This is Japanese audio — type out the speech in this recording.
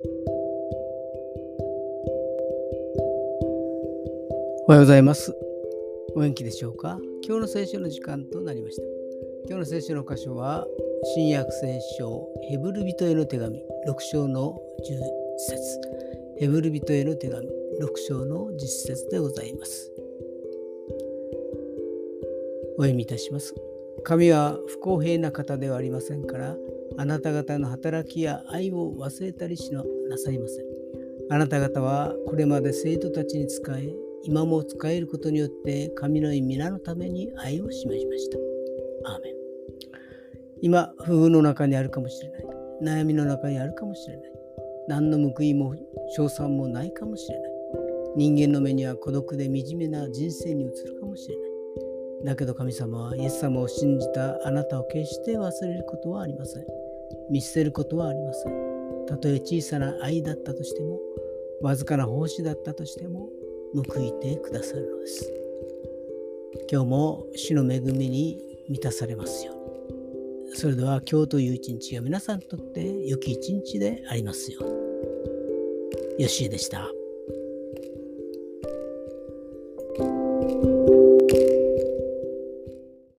おはようございます。お元気でしょうか？今日の聖書の時間となりました。今日の聖書の箇所は、新約聖書ヘブル人への手紙6章の10節ヘブル人への手紙6章の10節でございます。お読みいたします。神は不公平な方ではありませんから、あなた方の働きや愛を忘れたりしなさいません。あなた方はこれまで生徒たちに仕え、今も使えることによって神の皆のために愛を示しました。アーメン今、不遇の中にあるかもしれない。悩みの中にあるかもしれない。何の報いも賞賛もないかもしれない。人間の目には孤独で惨めな人生に映るかもしれない。だけど神様はイエス様を信じたあなたを決して忘れることはありません。見捨てることはありません。たとえ小さな愛だったとしても、わずかな奉仕だったとしても、報いてくださるのです。今日も主の恵みに満たされますように。それでは今日という一日が皆さんにとって良き一日でありますように。よしえでした。